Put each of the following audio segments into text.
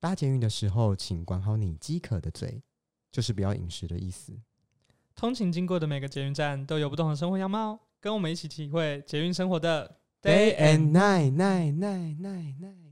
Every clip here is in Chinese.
搭捷运的时候，请管好你饥渴的嘴，就是不要饮食的意思。通勤经过的每个捷运站都有不同的生活样貌，跟我们一起体会捷运生活的 Day and night, night, night, night, night, night.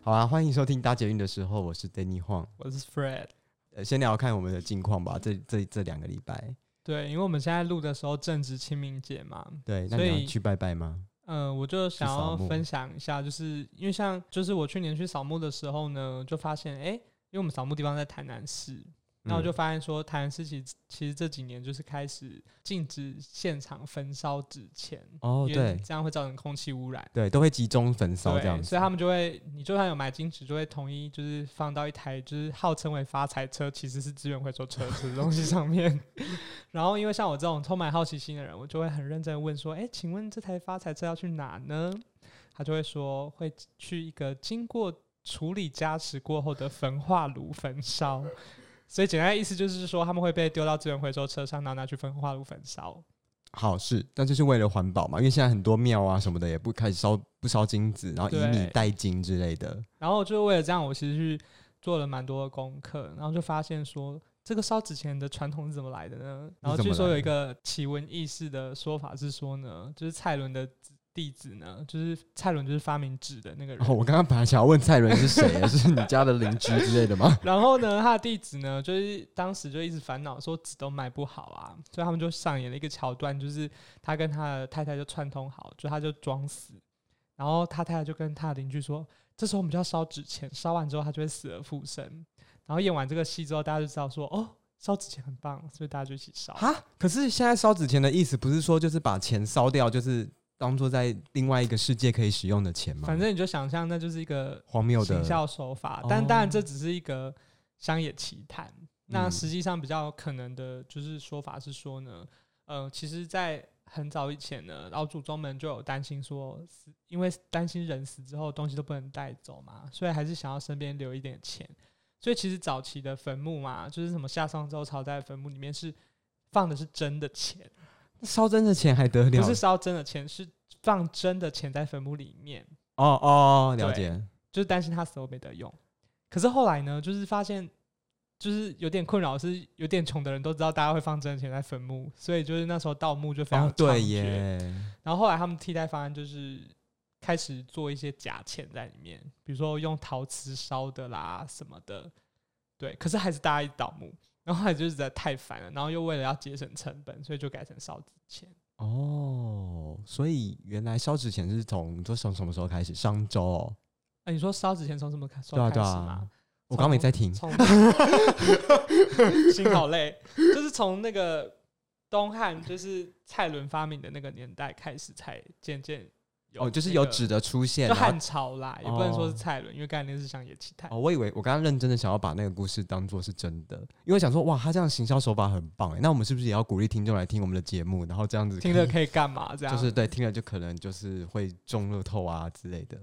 好啊，欢迎收听搭捷运的时候，我是 Danny Huang。我是 Fred。呃，先聊看我们的近况吧。这这这两个礼拜，对，因为我们现在录的时候正值清明节嘛，对，那所以你要去拜拜吗？嗯、我就想要分享一下，就是因为像就是我去年去扫墓的时候呢，就发现哎、诶因为我们扫墓地方在台南市，那我就嗯发现说台南市其实其实这几年就是开始禁止现场焚烧纸钱，哦，对这样会造成空气污染。对，都会集中焚烧，这样子。所以他们就会，你就算有买金纸，就会统一就是放到一台就是号称为发财车，其实是资源回收车子的东西上面。然后，因为像我这种充满好奇心的人，我就会很认真问说：“哎、请问这台发财车要去哪呢？”他就会说会去一个经过处理加持过后的焚化炉焚烧。所以简单的意思就是说，他们会被丢到资源回收车上，然后拿去焚化炉焚烧。好是，但就是为了环保嘛，因为现在很多庙啊什么的也不开始烧不烧金子，然后以米代金之类的。然后就是为了这样，我其实去做了蛮多的功课，然后就发现说，这个烧纸钱的传统是怎么来的呢？然后据说有一个奇闻异事的说法是说呢，就是蔡伦的弟子呢，就是蔡伦就是发明纸的那个人。哦，我刚刚本来想要问蔡伦是谁，是你家的邻居之类的吗？然后呢，他的弟子呢，就是当时就一直烦恼说纸都卖不好啊，所以他们就上演了一个桥段，就是他跟他的太太就串通好，就他就装死，然后他太太就跟他的邻居说，这时候我们就要烧纸钱，烧完之后他就会死而复生。然后演完这个戏之后，大家就知道说，哦，烧纸钱很棒，所以大家就一起烧。哈，可是现在烧纸钱的意思不是说就是把钱烧掉，就是当做在另外一个世界可以使用的钱吗？反正你就想象，那就是一个荒谬的行销手法，哦但当然这只是一个乡野奇谈。那嗯实际上比较可能的就是说法是说呢，呃，其实，在很早以前呢，老祖宗们就有担心说死，因为担心人死之后东西都不能带走嘛，所以还是想要身边留一点钱。所以其实早期的坟墓嘛，就是什么夏商周朝代的坟墓里面是放的是真的钱，烧真的钱还得了？不是烧真的钱，是放真的钱在坟墓里面。哦哦，了解。就是担心他死后没得用。可是后来呢，就是发现就是有点困扰，是有点穷的人都知道大家会放真的钱在坟墓，所以就是那时候盗墓就非常哦，对猖獗。耶，然后后来他们替代方案就是开始做一些假钱在里面，比如说用陶瓷烧的啦什么的。对，可是还是大家一直盗墓，然后后来就实在太烦了，然后又为了要节省成本，所以就改成烧纸钱。哦，所以原来烧纸钱是从都从什么时候开始？商周哦，哎、你说烧纸钱从什么开始对啊对？啊，我刚刚没在听。从心好累，就是从那个东汉，就是蔡伦发明的那个年代开始，才渐渐有、哦，就是有纸，的出现，就汉朝啦，也不能说是哦蔡伦，因为概念是像野奇谈。哦，我以为我刚刚认真的想要把那个故事当做是真的，因为想说，哇，他这样行销手法很棒哎，那我们是不是也要鼓励听众来听我们的节目，然后这样子听了可以干嘛？这样就是对，听了就可能就是会中乐透啊之类的。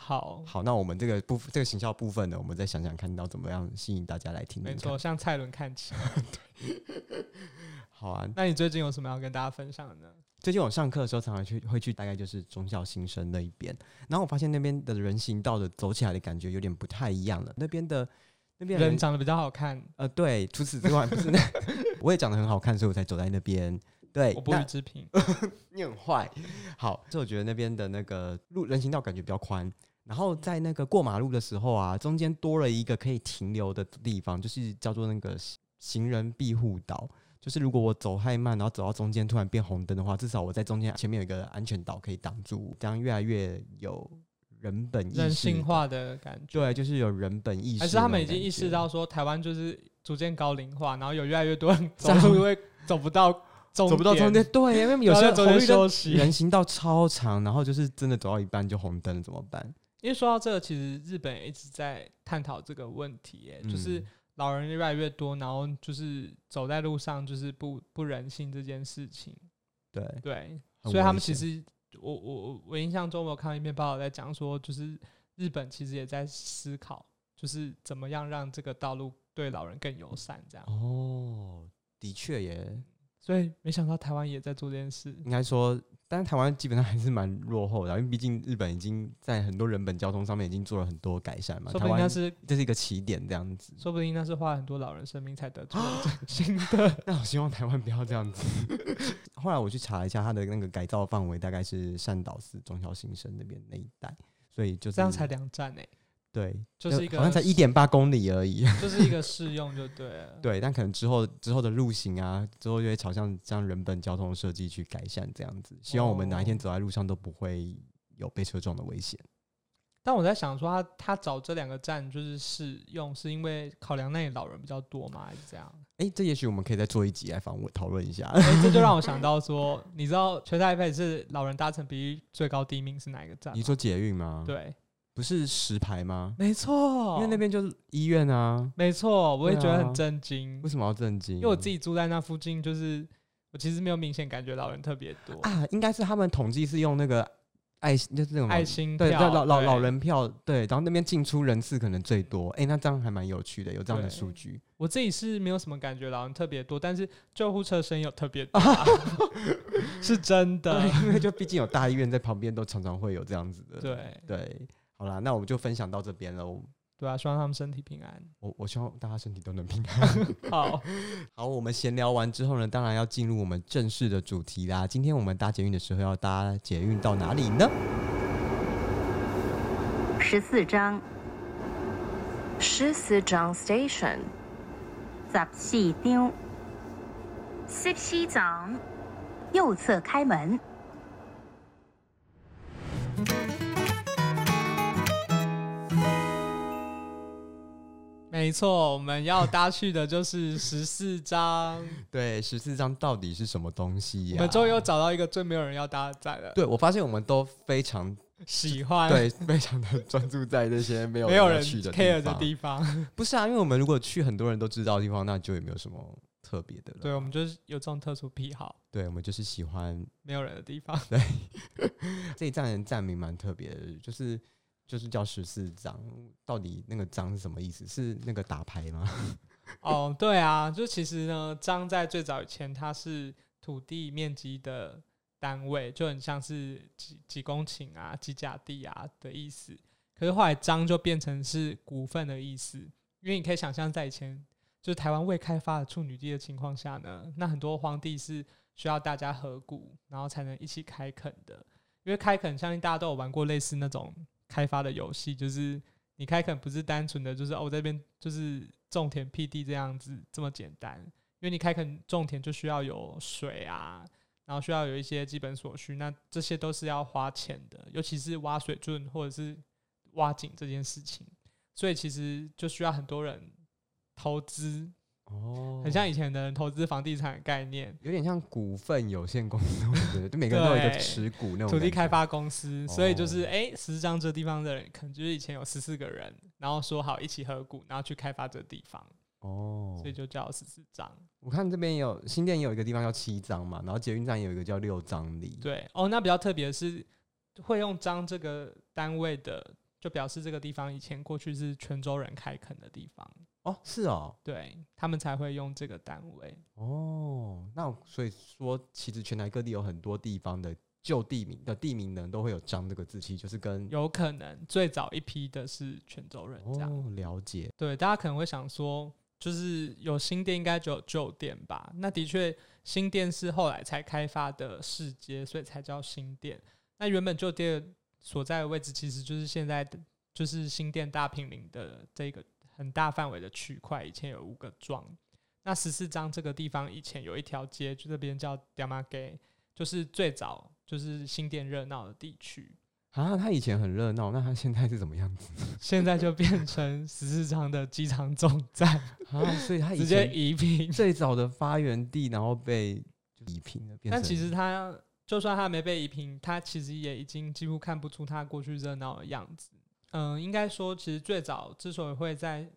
好，好，那我们这个部这个行销部分呢，我们再想想看到怎么样吸引大家来听。没错，向蔡伦看齐。好啊。那你最近有什么要跟大家分享的呢？最近我上课的时候，常常去会去大概就是中校新生那一边，然后我发现那边的人行道的走起来的感觉有点不太一样了。那边的那边的人长得比较好看，呃，对，除此之外不是那，我也长得很好看，所以我才走在那边。对，我不予那置评。你很坏。好，所以我觉得那边的那个路人行道感觉比较宽，然后在那个过马路的时候啊，中间多了一个可以停留的地方，就是叫做那个行人庇护岛。就是如果我走太慢，然后走到中间突然变红灯的话，至少我在中间前面有一个安全岛可以挡住，这样越来越有人本意识人性化的感觉，对，就是有人本意识。还是他们已经意识到说台湾就是逐渐高龄化，然后有越来越多人 走在路会走不到走不到中间，对，因为有些红绿灯人行道超长，然后就是真的走到一半就红灯了，怎么办？因为说到这个，其实日本也一直在探讨这个问题，耶，就是嗯老人越来越多，然后就是走在路上就是不不人性这件事情，对，对，所以他们其实我我我我印象中我有看到一篇报道在讲说，就是日本其实也在思考，就是怎么样让这个道路对老人更友善，这样。哦，的确耶，所以没想到台湾也在做这件事。应该说但是台湾基本上还是蛮落后的啊，因为毕竟日本已经在很多人本交通上面已经做了很多改善嘛。说不定那是，这是一个起点，这样子。说不定那是花很多老人生命才得出新的。那我希望台湾不要这样子。后来我去查一下，它的那个改造范围大概是善导寺、中小新生那边那一带，所以就是这样才两站呢、对，就是一个好像才一点八公里而已。就是一个试用就对了。对，但可能之后之后的路行啊，之后就会朝向这样人本交通设计去改善，这样子。希望我们哪一天哦走在路上都不会有被车撞的危险。但我在想说他，他找这两个站就是试用，是因为考量那里老人比较多吗？还是这样？哎、这也许我们可以再做一集来访问讨论一下。哎、这就让我想到说，你知道全台北是老人搭乘比例最高第一名是哪一个站？你说捷运吗？，对，不是石牌吗？没错，因为那边就是医院啊，没错，我也觉得很震惊，为什么要震惊？因为我自己住在那附近，就是我其实没有明显感觉老人特别多。啊，应该是他们统计是用那个爱心，就是那种爱心对老老老人票，对，然后那边进出人次可能最多。哎、那这样还蛮有趣的，有这样的数据。我自己是没有什么感觉老人特别多，但是救护车声有特别多啊，是真的，。因为就毕竟有大医院在旁边，都常常会有这样子的。对对，好啦，那我们就分享到这边喽。对啊，希望他们身体平安。我我希望大家身体都能平安。好，好，我们闲聊完之后呢，当然要进入我们正式的主题啦。今天我们搭捷运的时候要搭捷运到哪里呢？十四章十四张 station，十四张，十四张，右侧开门。没错，我们要搭去的就是十四章。对，十四张到底是什么东西呀、我们终于又找到一个最没有人要搭的站了。对我发现我们都非常喜欢对，非常的专注在那些没有没有人去的 care 的。地方。不是啊，因为我们如果去很多人都知道的地方，那就也没有什么特别的了。对，我们就是有这种特殊癖好，对，我们就是喜欢没有人的地方。对 这一站的站名蛮特别的，就是就是叫十四张，到底那个张是什么意思？是那个打牌吗？哦，对啊，就其实呢，张在最早以前它是土地面积的单位，就很像是几几公顷啊、几甲地啊的意思。可是后来张就变成是股份的意思，因为你可以想象在以前就是台湾未开发的处女地的情况下呢，那很多荒地是需要大家合股，然后才能一起开垦的。因为开垦，相信大家都有玩过类似那种开发的游戏，就是你开垦不是单纯的就是哦，我这边就是种田辟地这样子这么简单，因为你开垦种田就需要有水啊，然后需要有一些基本所需，那这些都是要花钱的，尤其是挖水圳或者是挖井这件事情，所以其实就需要很多人投资，哦。很像以前的人投资房地产的概念，有点像股份有限公司，我觉得就每个人都有一个持股那种土地开发公司，所以就是哦。哎，十四张这地方的人，可能就是以前有十四个人，然后说好一起合股，然后去开发这个地方，哦。所以。就叫十四张。我看这边有新店也有一个地方叫七张嘛，然后捷运站也有一个叫六张里。对哦，那比较特别的是，会用张这个单位的，就表示这个地方以前过去是泉州人开垦的地方，哦，是哦，对他们才会用这个单位。哦，那所以说，其实全台各地有很多地方的旧地名的地名呢，都会有“张”这个字，其实就是跟有可能最早一批的是泉州人这样。哦了解对，大家可能会想说，就是有新店应该就有旧店吧？那的确，新店是后来才开发的市街，所以才叫新店。那原本旧店所在的位置，其实就是现在的就是新店大平林的这个很大范围的区块，以前有五个庄。那十四章这个地方以前有一条街，就这边叫 d a m a g a 就是最早就是新店热闹的地区。啊。它以前很热闹，那它现在是怎么样子 现在就变成十四章的机场总站，啊？所以它直接移平。最早的发源地，然后被移平了，但其实它就算它没被移平，它其实也已经几乎看不出它过去热闹的样子。嗯，应该说，其实最早之所以会在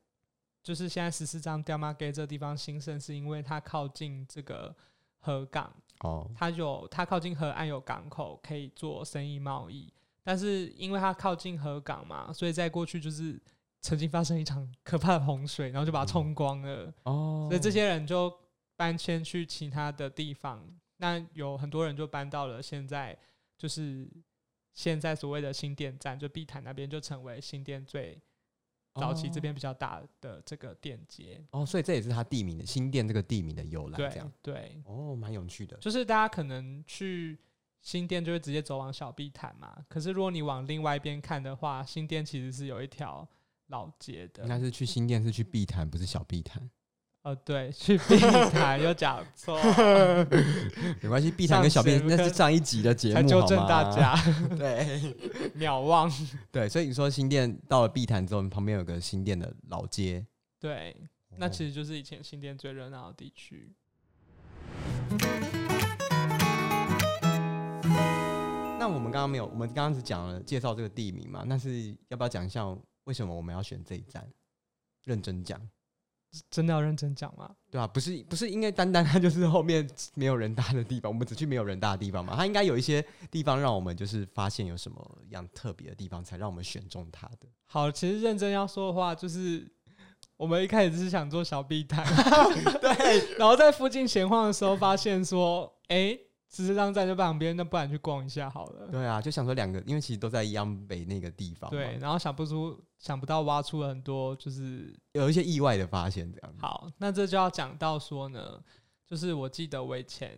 就是现在十四张 e a g a 这地方兴盛，是因为它靠近这个河港，哦它有它靠近河岸有港口可以做生意贸易。但是因为它靠近河港嘛，所以在过去就是曾经发生一场 可怕的洪水，然后就把它冲光了。哦，所以这些人就搬迁去其他的地方。那有很多人就搬到了现在，就是现在所谓的新店站，就碧潭那边就成为新店最早期这边比较大的这个店街。哦，所以这也是它地名的新店这个地名的由来，这对样对，哦，蛮有趣的。就是大家可能去新店就会直接走往小碧潭嘛，可是如果你往另外一边看的话，新店其实是有一条老街的应。该是去新店是去碧潭，不是小碧潭。呃，对，去碧潭又讲错，没关系，碧潭跟小碧那是上一集的节目，才纠正好吗大。家，对秒忘。对，所以你说新店到了碧潭之后，旁边有个新店的老街，对，那哦其实就是以前新店最热闹的地区。那我们刚刚没有，我们刚刚只讲了介绍这个地名嘛，那是要不要讲一下为什么我们要选这一站？认真讲，真的要认真讲吗？对啊，不是不是，因为单单它就是后面没有人搭的地方，我们只去没有人搭的地方嘛，它应该有一些地方让我们就是发现有什么样特别的地方，才让我们选中它的。好，其实认真要说的话，就是我们一开始是想做小碧潭，对，然后在附近闲晃的时候，发现说，哎、十四张站就旁边，那不然去逛一下好了。对啊，就想说两个，因为其实都在央北那个地方，对，然后想不出，想不到挖出了很多，就是有一些意外的发现，这样子。好，那这就要讲到说呢，就是我记得我以前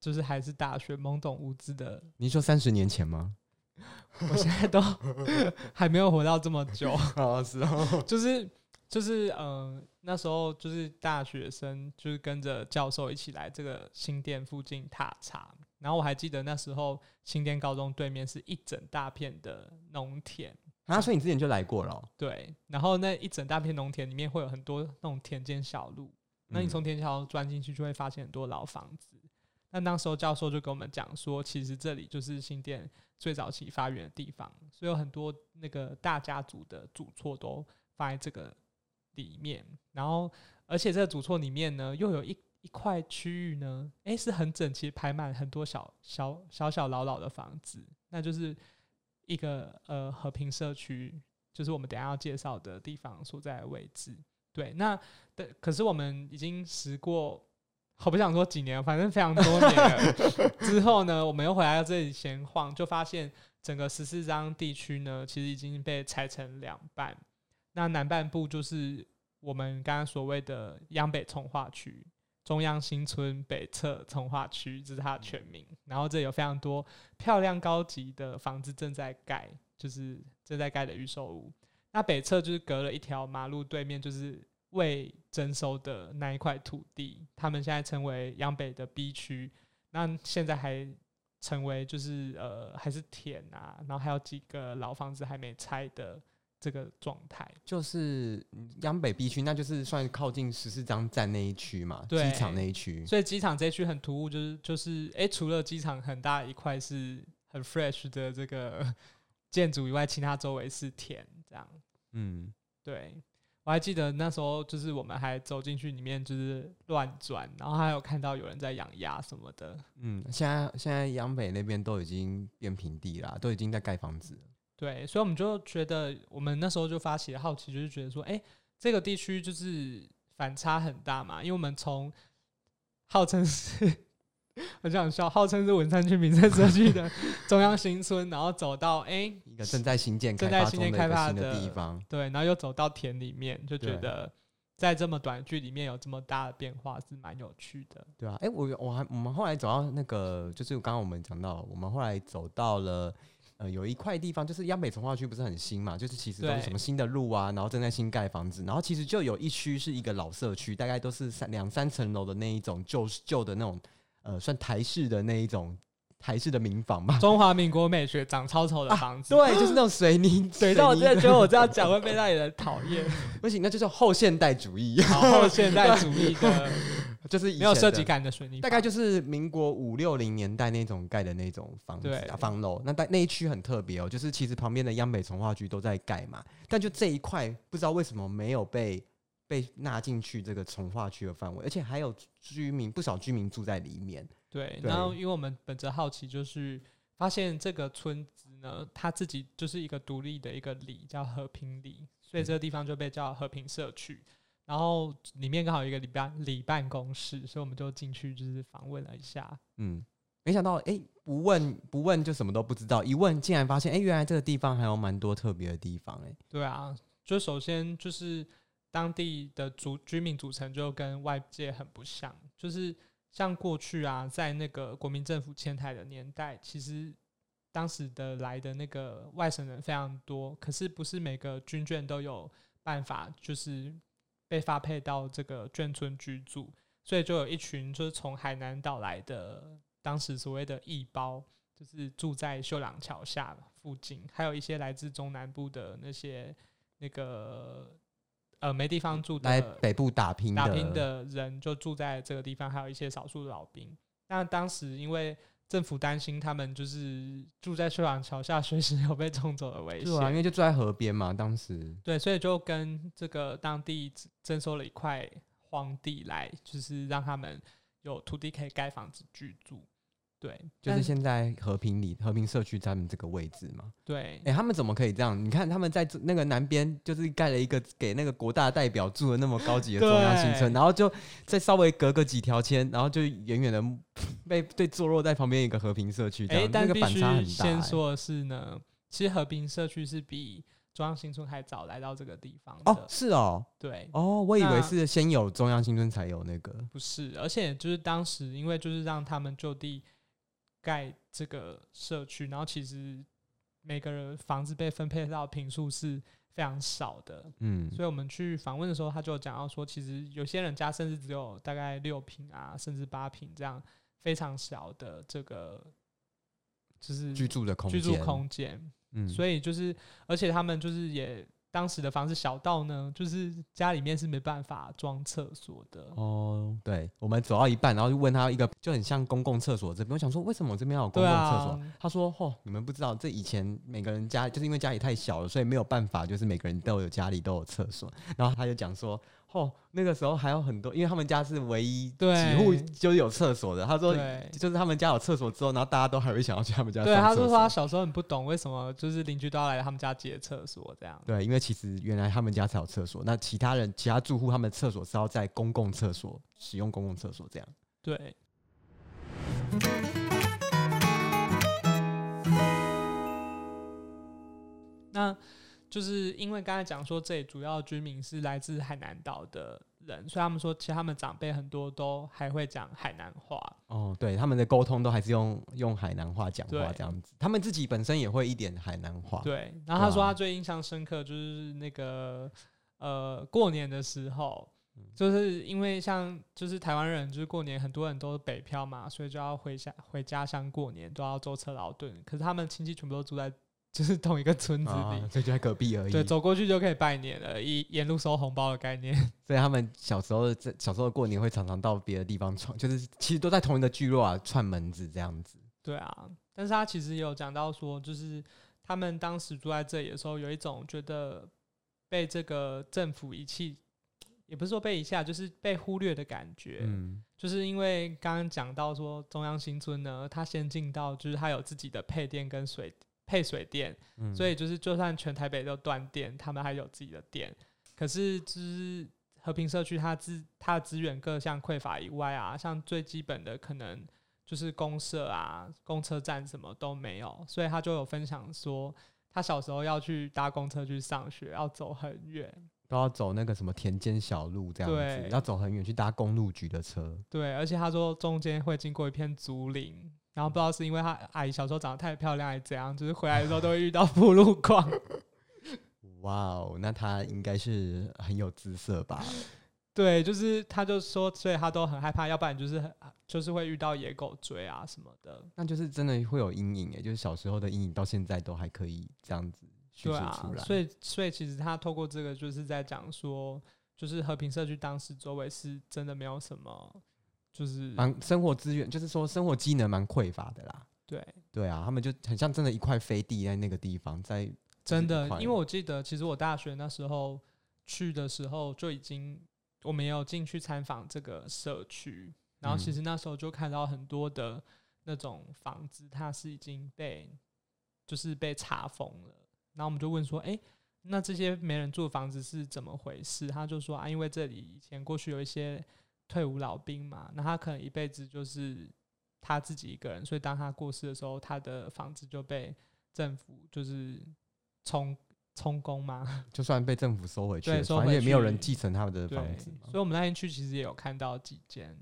就是还是大学懵懂无知的，你说三十年前吗？我现在都 还没有活到这么久，啊，是哦，就是就是嗯、呃那时候就是大学生，就是跟着教授一起来这个新店附近踏查，然后我还记得那时候新店高中对面是一整大片的农田。啊，所以你之前就来过了哦、对，然后那一整大片农田里面会有很多那种田间小路，那你嗯从田间小路钻进去，就会发现很多老房子。那当时候教授就跟我们讲说，其实这里就是新店最早期发源的地方，所以有很多那个大家族的主厝都放在这个里面。然后，而且这个主厝里面呢，又有一一块区域呢，诶，是很整齐排满很多小小小小老老的房子，那就是一个呃和平社区，就是我们等下要介绍的地方所在的位置。对，那的可是我们已经时过，我不想说几年，反正非常多年了。之后呢，我们又回来到这里闲晃，就发现整个十四张地区呢，其实已经被拆成两半。那南半部就是我们刚刚所谓的央北从化区，中央新村北侧从化区，这是它的全名。然后这有非常多漂亮高级的房子正在盖，就是正在盖的预售屋。那北侧就是隔了一条马路，对面就是未征收的那一块土地，他们现在称为央北的 B 区。那现在还成为就是呃还是田啊，然后还有几个老房子还没拆的这个状态。就是央北 B 区，那就是算靠近十四张站那一区嘛，机场那一区。所以机场这一区很突兀，就是就是诶，除了机场很大一块是很 fresh 的这个 建筑以外，其他周围是田这样。嗯，对，我还记得那时候就是我们还走进去里面就是乱转，然后还有看到有人在养鸭什么的。嗯，现在现在央北那边都已经变平地啦，都已经在盖房子了。对，所以我们就觉得，我们那时候就发起了好奇，就是觉得说，哎、这个地区就是反差很大嘛，因为我们从号称是很想笑，号称是文山区民生社区的 中央新村，然后走到哎、一个正在新建开正在发的一新建开发的的地方，对，然后又走到田里面，就觉得在这么短的距离里面有这么大的变化是蛮有趣的。对啊，哎、我我还我们后来走到那个，就是刚刚我们讲到，我们后来走到了。呃，有一块地方就是央美从化区，不是很新嘛？就是其实都是什么新的路啊，然后正在新盖房子，然后其实就有一区是一个老社区，大概都是三两三层楼的那一种旧旧的那种，呃，算台式的那一种台式的民房吧。中华民国美学长超丑的房子，啊对，就是那种水泥，水，但我真的觉得我这样讲会会被那里人讨厌，不行，那就是后现代主义，然后现代主义的就是没有设计感的水泥，大概就是民国五六零年代那种盖的那种房子啊，房楼。那但那一区很特别哦，就是其实旁边的央美从化区都在盖嘛，但就这一块不知道为什么没有被被纳进去这个从化区的范围，而且还有居民不少居民住在里面。对，对。然后因为我们本着好奇，就是发现这个村子呢，它自己就是一个独立的一个里，叫和平里，所以这个地方就被叫和平社区。然后里面刚好有一个礼办礼办公室，所以我们就进去就是访问了一下。嗯，没想到哎、不问不问就什么都不知道，一问竟然发现哎、原来这个地方还有蛮多特别的地方哎、对啊，就首先就是当地的族居民组成就跟外界很不像，就是像过去啊，在那个国民政府迁台的年代，其实当时的来的那个外省人非常多，可是不是每个军眷都有办法，就是被发配到这个眷村居住，所以就有一群就是从海南岛来的，当时所谓的义胞，就是住在秀朗桥下附近，还有一些来自中南部的那些那个呃没地方住来的北部打拼的打拼的人就住在这个地方，还有一些少数的老兵。那当时因为政府担心他们就是住在秀朗桥下，随时有被冲走的危对啊，因，为就住在河边嘛，当时对，所以就跟这个当地征收了一块荒地来，就是让他们有土地可以盖房子居住。对，就是现在和平里和平社区他们这个位置嘛。对哎、他们怎么可以这样？你看他们在那个南边，就是盖了一个给那个国大代表住的那么高级的中央新村，然后就再稍微隔个几条街，然后就远远的被被坐落在旁边一个和平社区，这哎、样、那个反差很大、哎先说的是呢，其实和平社区是比中央新村还早来到这个地方的。哦，是哦，对，哦，我以为是先有中央新村才有那个，不是，而且就是当时因为就是让他们就地盖这个社区，然后其实每个人房子被分配到平数是非常少的，嗯，所以我们去访问的时候，他就讲到说，其实有些人家甚至只有大概六平啊，甚至八平这样非常小的这个就是居住的空居间，住空间，嗯，所以就是，而且他们就是也当时的房子小到呢，就是家里面是没办法装厕所的。哦，对，我们走到一半，然后就问他一个就很像公共厕所这边，我想说为什么我这边要有公共厕所？啊，他说：“哦，你们不知道，这以前每个人家就是因为家里太小了，所以没有办法，就是每个人都有家里都有厕所。然后他就讲说，哦，那个时候还有很多，因为他们家是唯一对几户就是有厕所的。他说，对就是他们家有厕所之后，然后大家都还会想要去他们家对，他说说他。小时候很不懂为什么就是邻居都要来他们家借厕所这样。对，因为其实原来他们家才有厕所，那其他人其他住户他们的厕所是要在公共厕所使用公共厕所这样。对，那就是因为刚才讲说，这里主要居民是来自海南岛的人，所以他们说，其实他们长辈很多都还会讲海南话。哦，对，他们的沟通都还是用用海南话讲话这样子，他们自己本身也会一点海南话。对，然后他说他最印象深刻就是那个呃过年的时候，嗯就是因为像就是台湾人就是过年很多人都北漂嘛，所以就要回家回家乡过年都要舟车劳顿，可是他们亲戚全部都住在就是同一个村子里。啊，所以就在隔壁而已。对，走过去就可以拜年了，一沿路收红包的概念。所以他们小时候在小时候过年会常常到别的地方串，就是其实都在同一个聚落啊串门子这样子。对啊，但是他其实也有讲到说，就是他们当时住在这里的时候，有一种觉得被这个政府遗弃，也不是说被遗弃啊，就是被忽略的感觉。嗯，就是因为刚刚讲到说中央新村呢，它先进到就是它有自己的配电跟水配水电，嗯所以就是就算全台北都断电，他们还有自己的电。可是就是和平社区它资它的资源各项匮乏以外啊，像最基本的可能就是公社啊、公车站什么都没有，所以他就有分享说，他小时候要去搭公车去上学，要走很远。都要走那个什么田间小路这样子，要走很远去搭公路局的车。对，而且他说中间会经过一片竹林，然后不知道是因为他阿姨小时候长得太漂亮还是怎样，就是回来的时候都会遇到铺路况。哇哦，那他应该是很有姿色吧？对，就是他就说，所以他都很害怕，要不然就是很就是会遇到野狗追啊什么的。那就是真的会有阴影诶，就是小时候的阴影到现在都还可以这样子叙对啊述出，来。所以所以其实他透过这个就是在讲说，就是和平社区当时周围是真的没有什么，就是蛮生活资源，就是说生活机能蛮匮乏的啦。对，对啊，他们就很像真的一块飞地在那个地方，在真的因为我记得其实我大学那时候去的时候就已经，我们也有进去参访这个社区，然后其嗯实那时候就看到很多的那种房子，它是已经被就是被查封了，然后我们就问说，哎、那这些没人住的房子是怎么回事？他就说啊，因为这里以前过去有一些退伍老兵嘛，那他可能一辈子就是他自己一个人，所以当他过世的时候，他的房子就被政府就是充充公嘛。就算被政府收回去了，对收回反正也没有人继承他们的房子。所以我们那天去其实也有看到几间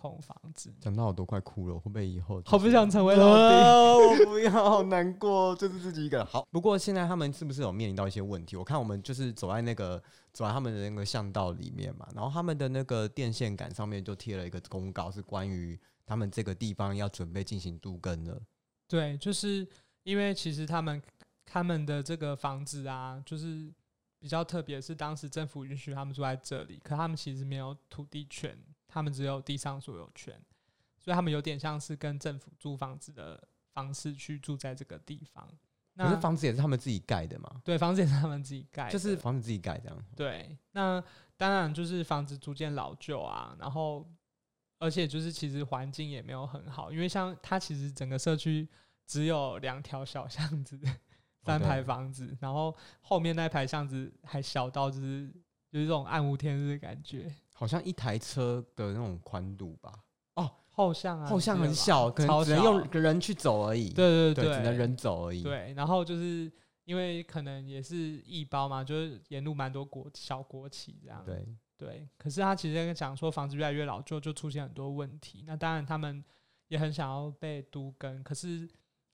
空房子。讲到我都快哭了，会不会以后好不想成为老兵。啊我不要，好难过，就是自己一个人。好，不过现在他们是不是有面临到一些问题？我看我们就是走在那个走在他们的那个巷道里面嘛，然后他们的那个电线杆上面就贴了一个公告，是关于他们这个地方要准备进行都更了。对，就是因为其实他们他们的这个房子啊，就是比较特别，是当时政府允许他们住在这里，可他们其实没有土地权，他们只有地上所有权，所以他们有点像是跟政府租房子的方式去住在这个地方。可是那房子也是他们自己盖的嘛，对房子也是他们自己盖的，就是房子自己盖这样。对，那当然就是房子逐渐老旧啊，然后而且就是其实环境也没有很好，因为像它其实整个社区只有两条小巷子，三排房子，然后后面那排巷子还小到就是就是这种暗无天日的感觉。好像一台车的那种宽度吧，哦后巷啊，后巷很小，可能只能用人去走而已。对，对对对，只能人走而已。，对，然后就是因为可能也是一包嘛，就是沿路蛮多国小国企这样。对，对，可是他其实在讲说房子越来越老旧，就出现很多问题。那当然他们也很想要被都更，可是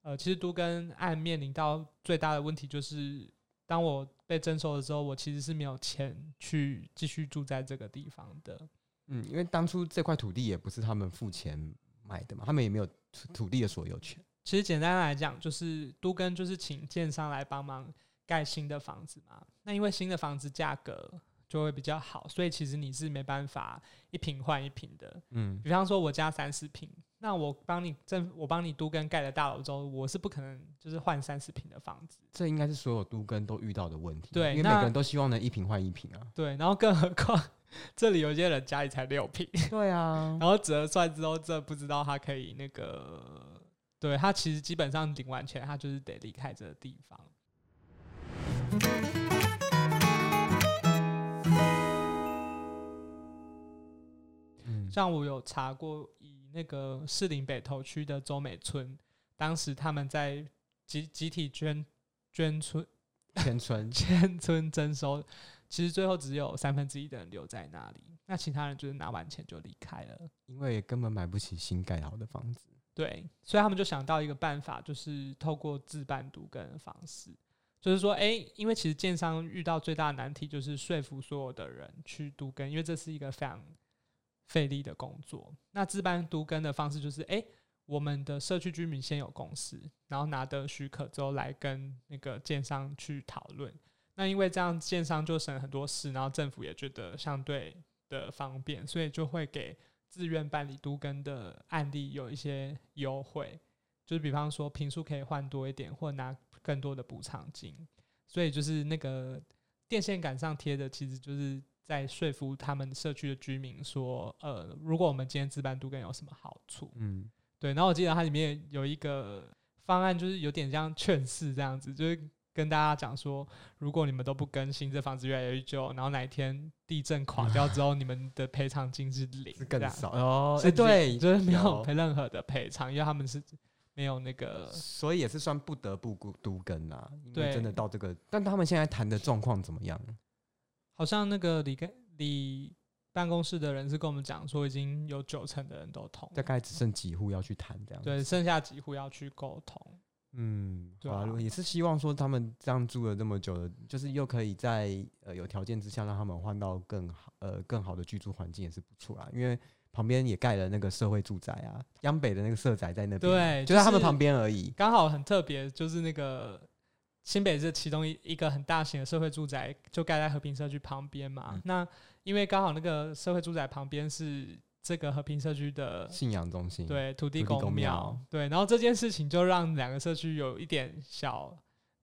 呃，其实都更案面临到最大的问题就是，当我被征收的时候，我其实是没有钱去继续住在这个地方的。嗯，因为当初这块土地也不是他们付钱买的嘛，他们也没有土土地的所有权。其实简单来讲，就是都跟就是请建商来帮忙盖新的房子嘛。那因为新的房子价格就会比较好，所以其实你是没办法一平换一平的。嗯，比方说，我家三十平，那我帮你政，我帮你都跟盖了大楼之后，我是不可能就是换三十平的房子。这应该是所有都跟都遇到的问题。对因为每个人都希望能一平换一平啊。对，然后更何况这里有些人家里才六平，对啊，然后折算之后，这不知道他可以那个，对他其实基本上领完钱，他就是得离开这个地方。嗯，像我有查过，以那个士林北投区的周美村，当时他们在集集体捐捐 村千村迁村征收，其实最后只有三分之一的人留在那里，那其他人就是拿完钱就离开了。因为根本买不起新盖好的房子。对，所以他们就想到一个办法，就是透过自办独根的方式，就是说，诶，因为其实建商遇到最大的难题就是说服所有的人去独根，因为这是一个非常费力的工作。那自办独根的方式就是，诶，我们的社区居民先有共识，然后拿得许可之后来跟那个建商去讨论。那因为这样建商就省很多事，然后政府也觉得相对的方便，所以就会给自愿办理都更的案例有一些优惠，就是比方说平数可以换多一点，或拿更多的补偿金。所以就是那个电线杆上贴的，其实就是在说服他们社区的居民说，呃，如果我们今天自办都更有什么好处？嗯，对，然后我记得它里面有一个方案，就是有点像劝世这样子，就是跟大家讲说，如果你们都不更新，这房子越来越旧，然后哪一天地震垮掉之后，你们的赔偿金是零，是更少哦。哎，对，就是没有有赔任何的赔偿，因为他们是没有那个所以也是算不得不孤都跟啊。因为对真的到这个，但他们现在谈的状况怎么样？好像那个李跟李办公室的人是跟我们讲说，已经有九成的人都同，大概只剩几户要去谈这样。对，，剩下几户要去沟通。嗯，对啊啊也是希望说他们这样住了这么久的，就是又可以在呃有条件之下让他们换到更好呃更好的居住环境也是不错啦。因为旁边也盖了那个社会住宅啊，央北的那个社宅在那边，对就是就在他们旁边而已。刚好很特别，就是那个新北这其中一一个很大型的社会住宅，就盖在和平社区旁边嘛。嗯那因为刚好那个社会住宅旁边是这个和平社区的信仰中心，，对土地公公庙庙，对，然后这件事情就让两个社区有一点小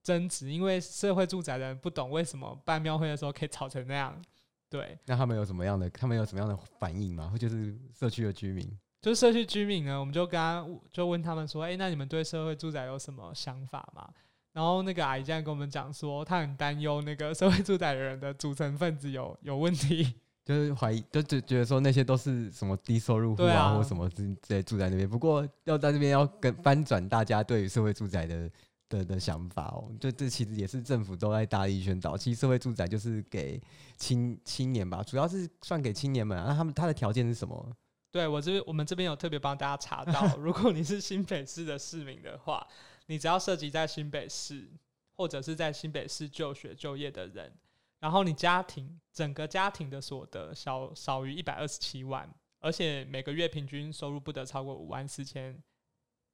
争执，因为社会住宅的人不懂为什么办庙会的时候可以吵成那样。对，那他们有什么样的？他们有什么样的反应吗？或就是社区的居民，就是社区居民呢，我们就跟他就问他们说：“哎、那你们对社会住宅有什么想法吗？”然后那个阿姨这样跟我们讲说，她很担忧那个社会住宅的人的组成分子有有问题。就是怀疑，就就觉得说那些都是什么低收入户啊，对啊或什么之之类住在那边。不过要在这边要跟翻转大家对于社会住宅的的的想法哦，就这其实也是政府都在大力宣导。其实社会住宅就是给青青年吧，主要是算给青年们啊。那他们他的条件是什么？对我这边，我们这边有特别帮大家查到，如果你是新北市的市民的话，你只要涉及在新北市或者是在新北市就学就业的人，然后你家庭整个家庭的所得少少于一百二十七万，而且每个月平均收入不得超过五万四千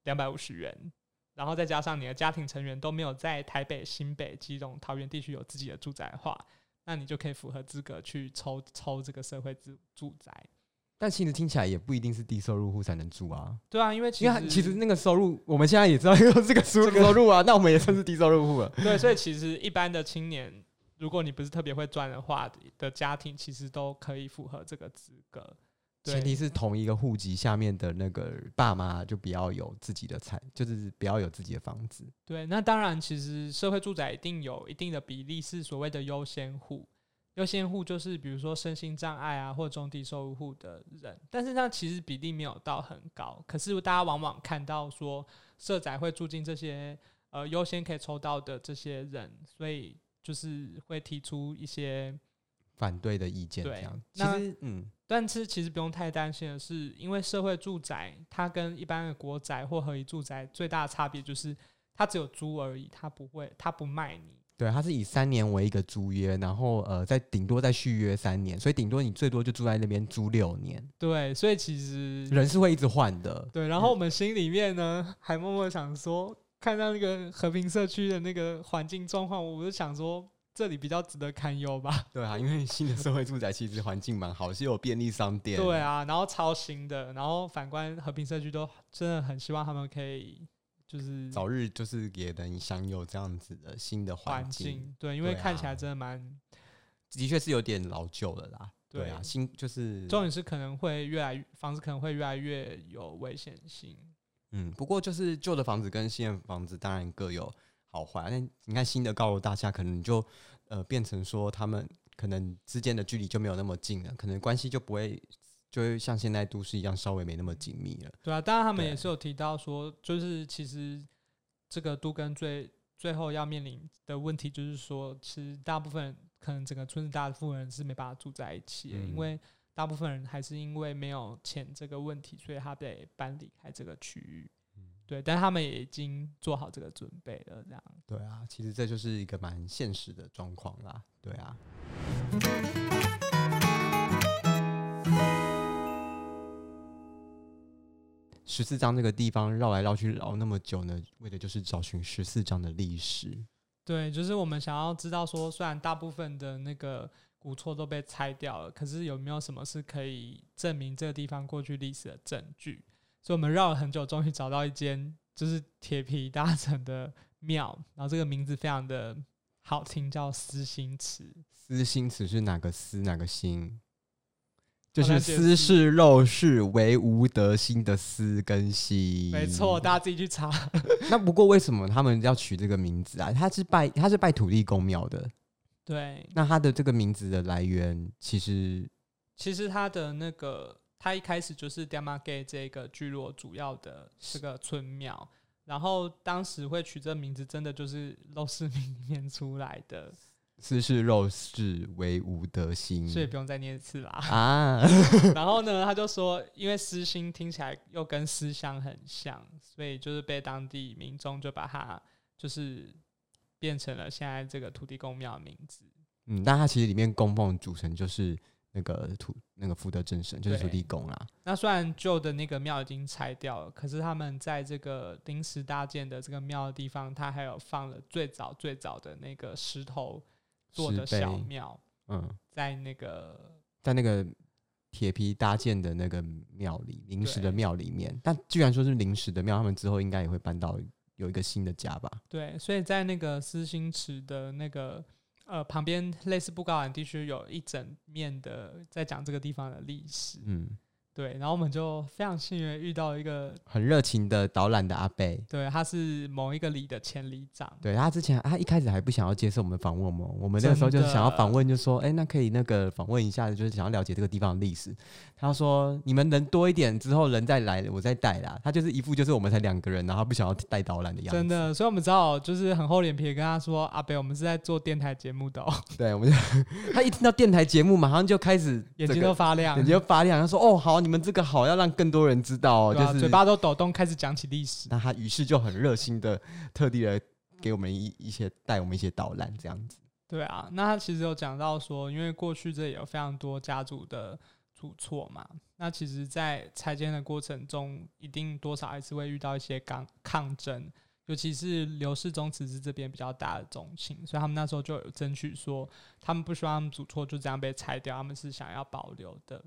两百五十元，然后再加上你的家庭成员都没有在台北、新北、基隆、桃园地区有自己的住宅的话，那你就可以符合资格去抽抽这个社会住住宅。但其实听起来也不一定是低收入户才能住啊，对啊，因为其实因为其实那个收入，我们现在也知道有这个收 收入啊，那我们也算是低收入户了。对，所以其实一般的青年，如果你不是特别会赚的话的家庭，其实都可以符合这个资格。前提是同一个户籍下面的那个爸妈就不要有自己的财，就是不要有自己的房子。对，那当然，其实社会住宅一定有一定的比例是所谓的优先户。优先户就是比如说身心障碍啊，或中低收入户的人，但是那其实比例没有到很高。可是大家往往看到说社宅会住进这些呃优先可以抽到的这些人，所以就是会提出一些反对的意见，这对样其那实嗯，但是其实不用太担心的是，因为社会住宅它跟一般的国宅或合宜住宅最大的差别就是，它只有租而已，它不会，它不卖你。对，它是以三年为一个租约，然后呃，再顶多再续约三年，所以顶多你最多就住在那边租六年，对，所以其实人是会一直换的。对，然后我们心里面呢，还默默想说，看到那个和平社区的那个环境状况，我就想说，这里比较值得堪忧吧。对啊，因为新的社会住宅其实环境蛮好，是有便利商店。对，啊，然后超新的，然后反观和平社区都真的很希望他们可以就是早日就是也能享有这样子的新的环环境，境，对，因为看起来啊真的蛮。的确是有点老旧了啦。对啊，新就是重点是可能会越来越房子可能会越来越有危险性。嗯，不过就是旧的房子跟新的房子当然各有好坏。那你看新的高楼大厦，可能就呃变成说他们可能之间的距离就没有那么近了，可能关系就不会就会像现在都市一样稍微没那么紧密了。对啊，当然他们也是有提到说，就是其实这个都跟最最后要面临的问题，就是说，其实大部分人可能整个村子大部分人是没办法住在一起的，嗯因为大部分人还是因为没有钱这个问题，所以他得搬离开这个区域。嗯对，但他们也已经做好这个准备了，这样。对啊，其实这就是一个蛮现实的状况啦。对啊。十四章这个地方绕来绕去绕那么久呢，为的就是找寻十四章的历史。对，就是我们想要知道说，虽然大部分的那个古厝都被拆掉了，可是有没有什么是可以证明这个地方过去历史的证据？所以我们绕了很久，终于找到一间就是铁皮搭成的庙，然后这个名字非常的好听，叫思心祠。思心祠是哪个思哪个心？就是斯是肉是唯无德心的斯跟心。没错，大家自己去查。那不过为什么他们要取这个名字啊？他是拜他是拜土地公庙的。对，那他的这个名字的来源，其实其实他的那个，他一开始就是 d a m a g a y 这个聚落主要的这个村庙，然后当时会取这名字，真的就是肉市民里面出来的，斯是肉是唯无德心。所以不用再念一次啦。啊，然后呢，他就说，因为私心听起来又跟思乡很像，所以就是被当地民众就把它就是变成了现在这个土地公庙的名字。嗯，但它其实里面供奉主神就是那个土那个福德正神，就是土地公啦。那虽然旧的那个庙已经拆掉了，可是他们在这个临时搭建的这个庙的地方，它还有放了最早最早的那个石头做的小庙，嗯，在那个在那个铁皮搭建的那个庙里，临时的庙里面。但居然说是临时的庙，他们之后应该也会搬到有一个新的家吧？对，所以在那个思心池的那个呃旁边，类似布告栏地区有一整面的在讲这个地方的历史。嗯，对，然后我们就非常幸运遇到一个，很热情的导览的阿贝。对，他是某一个里的前里长，对他之前，他一开始还不想要接受我们访问嘛，我们那个时候就是想要访问，就说，哎、那可以那个访问一下，就是想要了解这个地方的历史。他说，你们人多一点之后，人再来，我再带啦。他就是一副就是我们才两个人，然后不想要带导览的样子。真的，所以我们只好就是很厚脸皮地跟他说：“阿贝，我们是在做电台节目的、哦，对，我们就 他一听到电台节目，马上就开始眼睛都发亮，眼睛就发亮。他说，哦，好，你们这个好，要让更多人知道哦，啊就是嘴巴都抖动，开始讲起历史。那他于是就很热心的，特地来给我们一一些带我们一些导览这样子。对啊，那他其实有讲到说，因为过去这里有非常多家族的主错嘛，那其实，在拆迁的过程中，一定多少还是会遇到一些抗抗争，尤其是刘氏宗祠是这边比较大的宗亲，所以他们那时候就有争取说，他们不希望他们主错就这样被拆掉，他们是想要保留的。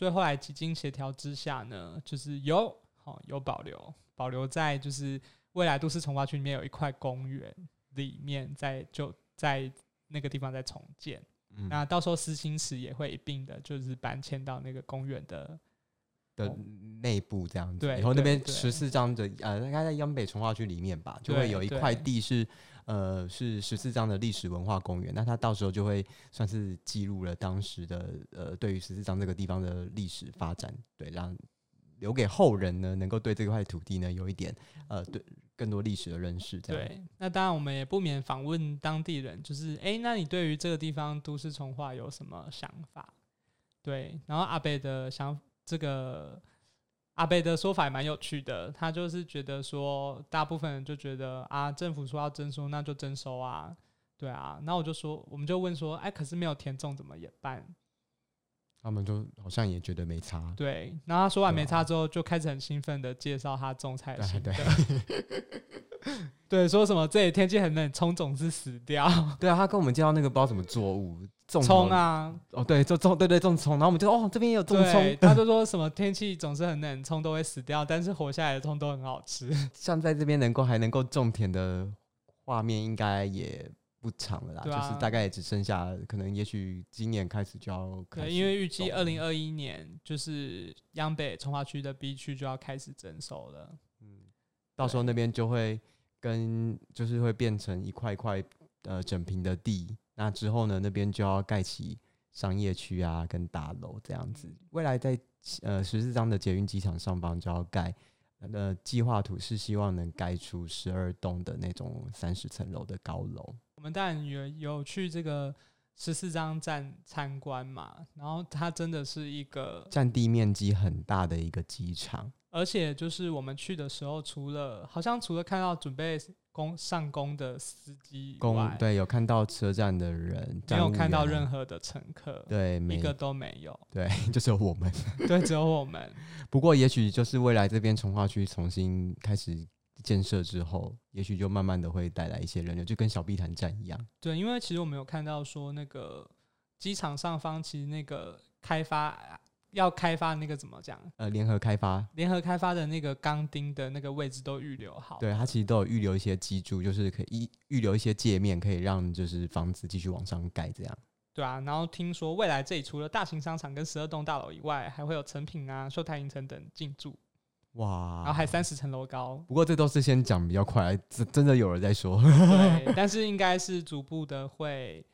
所以后来几经协调之下呢，就是有好、有保留，保留在就是未来都市重化区里面有一块公园里面在就在那个地方在重建。嗯那到时候私心池也会一并的，就是搬迁到那个公园的。的哦内部这样子，对以后那边十四张的呃，应该在央北从化区里面吧，就会有一块地是呃是十四章的历史文化公园，那它到时候就会算是记录了当时的呃对于十四章这个地方的历史发展，对，让留给后人呢能够对这块土地呢有一点呃对更多历史的认识，对，那当然我们也不免访问当地人，就是诶，那你对于这个地方都市重化有什么想法？对，然后阿北的想这个阿北的说法也蛮有趣的，他就是觉得说，大部分人就觉得啊，政府说要征收，那就征收啊，对啊，那我就说，我们就问说，哎，可是没有田种怎么也办？他们就好像也觉得没差，对，然后他说完没差之后，就开始很兴奋的介绍他种菜的心对得。对，说什么这里天气很冷，葱总是死掉，对啊，他跟我们介绍那个不知道什么作物，种，葱啊，哦对，种种对对种葱，然后我们就哦这边也有种，葱，他就 说什么天气总是很冷，葱都会死掉，但是活下来的葱都很好吃。像在这边能够还能够种田的画面，应该也不长了啦，啊就是大概也只剩下可能，也许今年开始就要开对，因为预计种二零二一年就是央北从化区的 B 区就要开始征收了。到时候那边就会跟就是会变成一块一块呃整平的地，那之后呢，那边就要盖起商业区啊跟大楼这样子。未来在呃十四张的捷运机场上方就要盖。呃，计划图是希望能盖出十二栋的那种三十层楼的高楼。我们当然有有去这个十四张站参观嘛，然后它真的是一个占地面积很大的一个机场，而且就是我们去的时候，除了好像除了看到准备工上工的司机以外，对有看到车站的人，没有看到任何的乘客，对，没一个都没有。对，就只有我们。对，只有我们。不过也许就是未来这边从化区重新开始建设之后，也许就慢慢的会带来一些人流，就跟小碧潭站一样。对，因为其实我们有看到说，那个机场上方其实那个开发要开发那个怎么讲，呃，联合开发，联合开发的那个钢钉的那个位置都预留好。对它其实都有预留一些基柱，就是可以预预留一些界面，可以让就是房子继续往上盖这样。对啊，然后听说未来这里除了大型商场跟十二栋大楼以外，还会有成品啊、秀泰影城等进驻，哇，然后还三十层楼高。不过这都是先讲比较快，真真的有人在说。对，但是应该是逐步的会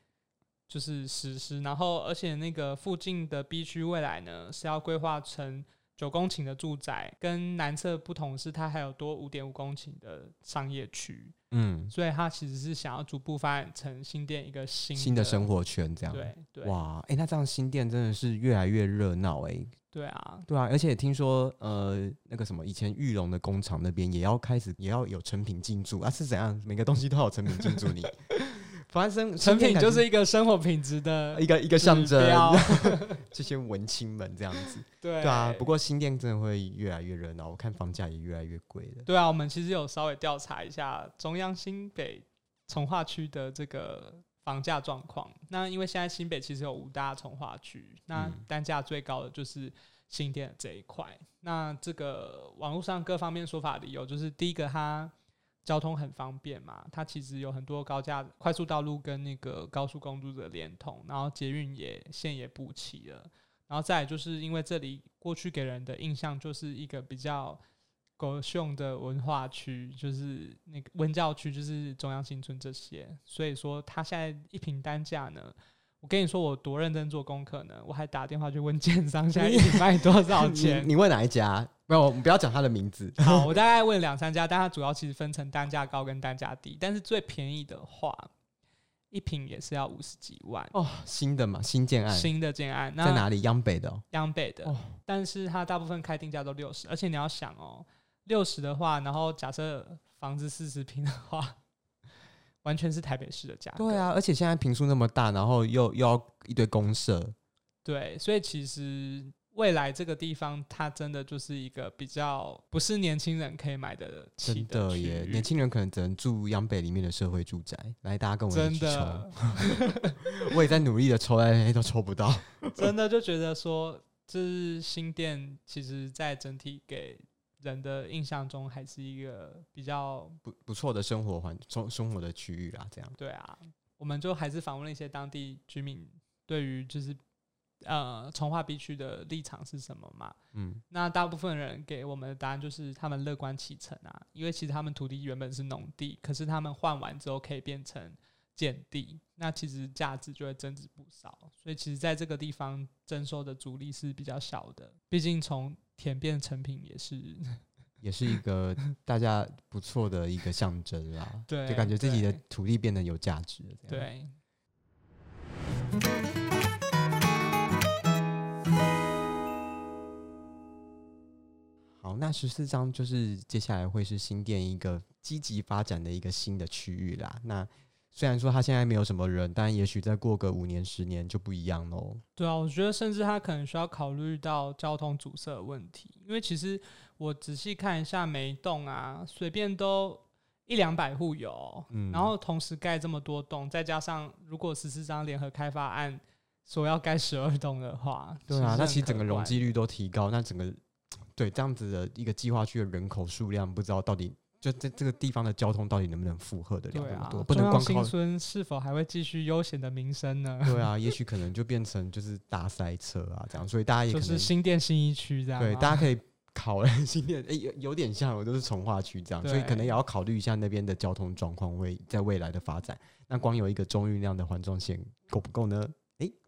就是实施，然后而且那个附近的 B 区未来呢是要规划成九公顷的住宅，跟南侧不同是它还有多五点五公顷的商业区，嗯，所以它其实是想要逐步发展成新店一个新新的生活圈这样。对对哇，哎、那这样新店真的是越来越热闹哎。对啊，对啊，而且听说呃那个什么，以前玉龙的工厂那边也要开始也要有成品进驻啊，是怎样？每个东西都要有成品进驻你。反正成品就是一个生活品质的一个一个象征，这些文青们这样子。对对啊，不过新店真的会越来越热闹，我看房价也越来越贵了。对啊，我们其实有稍微调查一下中央新北从化区的这个房价状况。那因为现在新北其实有五大从化区，那嗯单价最高的就是新店这一块。那这个网络上各方面说法的理由，就是第一个它交通很方便嘛，它其实有很多高架快速道路跟那个高速公路的连通，然后捷运也线也布齐了。然后再来就是因为这里过去给人的印象就是一个比较狗熊的文化区，就是那个文教区，就是中央新村这些，所以说它现在一瓶单价呢。我跟你说，我多认真做功课呢，我还打电话去问建商，现在一起卖多少你 钱？你问哪一家？没有，我们不要讲他的名字。好，我大概问两三家，但它主要其实分成单价高跟单价低，但是最便宜的话，一瓶也是要五十几万。哦，新的嘛，新建案新的建案，那在哪里？央北的、哦。央北的，哦但是它大部分开定价都六十，而且你要想哦，六十的话，然后假设房子四十平的话，完全是台北市的价格。对啊，而且现在平数那么大，然后又又要一堆公社，对，所以其实未来这个地方，它真的就是一个比较不是年轻人可以买的起真的耶！年轻人可能只能住央北里面的社会住宅。来，大家跟我一真起抽。的 我也在努力的抽，但都抽不到。真的就觉得说，就是新店，其实在整体给人的印象中，还是一个比较不不错的生活环生生活的区域啦，这样。对啊，我们就还是访问了一些当地居民对于就是呃从化 B 区的立场是什么嘛？嗯，那大部分人给我们的答案就是他们乐观其成啊，因为其实他们土地原本是农地，可是他们换完之后可以变成建地，那其实价值就会增值不少。所以其实在这个地方征收的阻力是比较小的，毕竟从田变成品也是 也是一个大家不错的一个象征啦。对就感觉自己的土地变得有价值了。对。好，那十四章就是接下来会是新店一个积极发展的一个新的区域啦。那虽然说它现在没有什么人，但也许再过个五年、十年就不一样喽。对啊，我觉得甚至他可能需要考虑到交通阻塞的问题，因为其实我仔细看一下，每一栋啊，随便都一两百户有哦，嗯然后同时盖这么多栋，再加上如果十四张联合开发案说要盖十二栋的话，对啊，那其实整个容积率都提高，那整个对这样子的一个计划区的人口数量，不知道到底就这这个地方的交通到底能不能负荷得了那么多，，不能光靠新村是否还会继续悠闲的民生呢？对啊，也许可能就变成就是大塞车啊这样，所以大家也可能就是新店新一区这样吗，对大家可以考虑 新店，哎、有有点像，我都是从化区这样，所以可能也要考虑一下那边的交通状况会在未来的发展。那光有一个中运量的环状线够不够呢？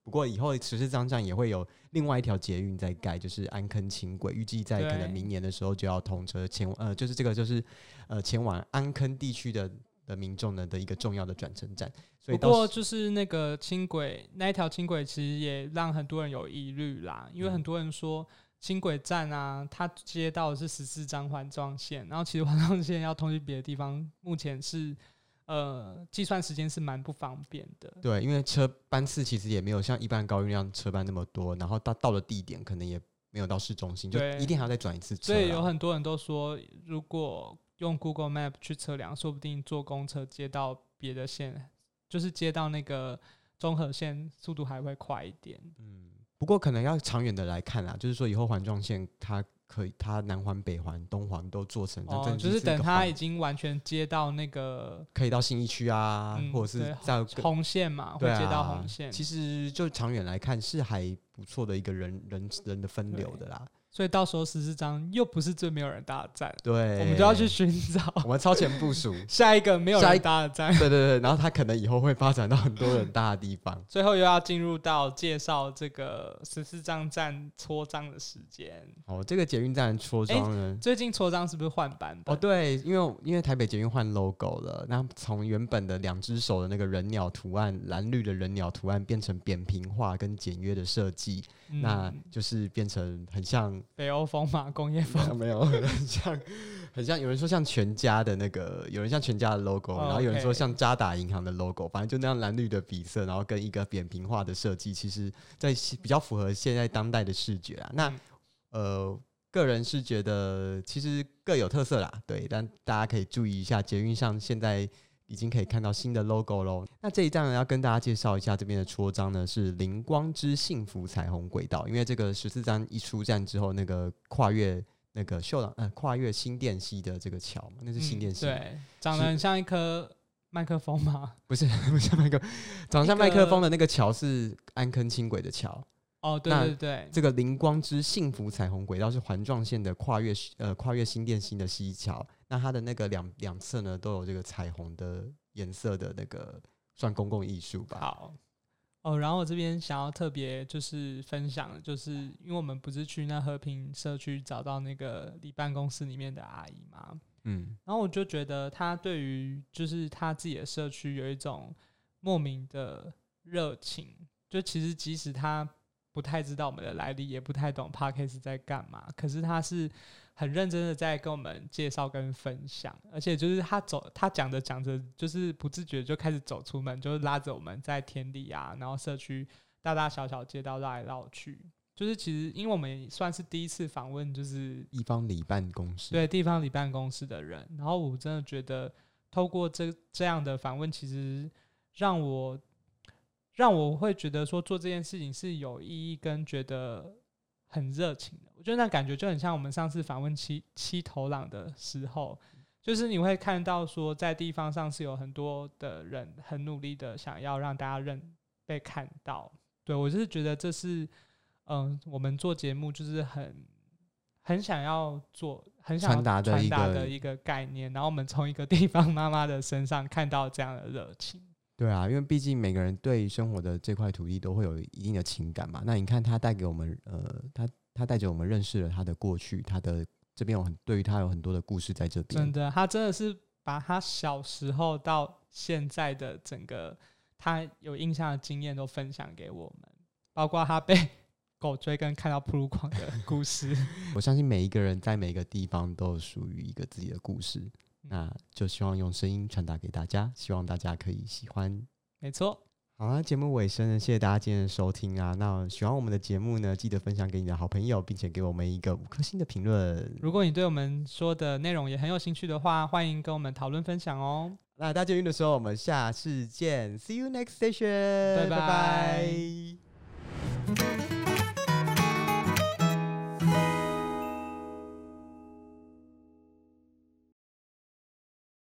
哎、不过以后十四张站也会有另外一条捷运在盖，就是安坑轻轨，预计在可能明年的时候就要通车前呃，就是这个就是呃前往安坑地区的的民众呢的一个重要的转乘站。所以不过就是那个轻轨那一条轻轨，其实也让很多人有疑虑啦，因为嗯很多人说轻轨站啊，它接到的是十四张环状线，然后其实环状线要通去别的地方，目前是呃计算时间是蛮不方便的。对，因为车班次其实也没有像一般高运量车班那么多，然后到到了地点可能也没有到市中心，就一定还要再转一次车。所以有很多人都说，如果用 Google Map 去测量，说不定坐公车接到别的线，就是接到那个综合线，速度还会快一点。嗯，不过可能要长远的来看啦，就是说以后环状线它可以，它南环、北环、东环都做成，就是等它已经完全接到那个可以到信义区啊，嗯或者是对在红线嘛，会接到红线，其实就长远来看是还不错的一个人人人的分流的啦。所以到时候十四张又不是最没有人搭的站，对，我们就要去寻找我们超前部署。下一个没有人搭的站。对对对，然后它可能以后会发展到很多人搭的地方。最后又要进入到介绍这个十四张站搓章的时间。哦，这个捷运站戳章呢？最近搓章是不是换版本？哦，对，因为因为台北捷运换 logo 了，那从原本的两只手的那个人鸟图案，蓝绿的人鸟图案，变成扁平化跟简约的设计，嗯那就是变成很像，北欧风嘛，工业风。没有 很像，很像有人说像全家的那个，有人像全家的 logo，、哦然后有人说像渣打银行的 logo，反正就那样蓝绿的比色，然后跟一个扁平化的设计，其实在比较符合现在当代的视觉啊。那、嗯呃，个人是觉得其实各有特色啦，对，但大家可以注意一下，捷运上现在已经可以看到新的 logo 喽。那这一站呢，要跟大家介绍一下这边的戳章呢是灵光之幸福彩虹轨道，因为这个十四站一出站之后，那个跨越那个秀朗呃跨越新电溪的这个桥嘛，那是新电溪，嗯对，长得很像一颗麦克风吗。不是 不是麦克，长得像麦克风的那个桥是安坑轻轨的桥。哦，对对对，这个灵光之幸福彩虹轨道是环状线的跨越呃跨越新店新的西桥，那它的那个两两侧呢都有这个彩虹的颜色的那个算公共艺术吧。好。哦，然后我这边想要特别就是分享的，就是因为我们不是去那和平社区找到那个离办公室里面的阿姨嘛，嗯，然后我就觉得她对于就是她自己的社区有一种莫名的热情，就其实即使他不太知道我们的来历，也不太懂 p a r k a s 在干嘛，可是他是很认真的在跟我们介绍跟分享，而且就是他走他讲着讲着，就是不自觉就开始走出门，就是拉着我们在田里啊，然后社区大大小小街道绕来绕去。就是其实，因为我们算是第一次访问，就是地方里办公室。对地方里办公室的人。然后我真的觉得，透过这这样的访问，其实让我让我会觉得说做这件事情是有意义跟觉得很热情的。我觉得那感觉就很像我们上次访问七七头狼的时候，就是你会看到说在地方上是有很多的人很努力的想要让大家认被看到。对我就是觉得这是嗯，我们做节目就是很很想要做，很想传达传达的一个概念，然后我们从一个地方妈妈的身上看到这样的热情。对啊，因为毕竟每个人对生活的这块土地都会有一定的情感嘛。那你看他带给我们，呃，他他带着我们认识了他的过去，他的这边有很对于他有很多的故事在这边。真的，他真的是把他小时候到现在的整个他有印象的经验都分享给我们，包括他被 狗追跟看到扑路狂的故事。我相信每一个人在每个地方都有属于一个自己的故事，嗯那就希望用声音传达给大家，希望大家可以喜欢。没错，好啊，节目尾声呢，谢谢大家今天的收听啊。那喜欢我们的节目呢，记得分享给你的好朋友，并且给我们一个五颗星的评论。如果你对我们说的内容也很有兴趣的话，欢迎跟我们讨论分享哦。那大家运的时候，我们下次见，See you next station，拜拜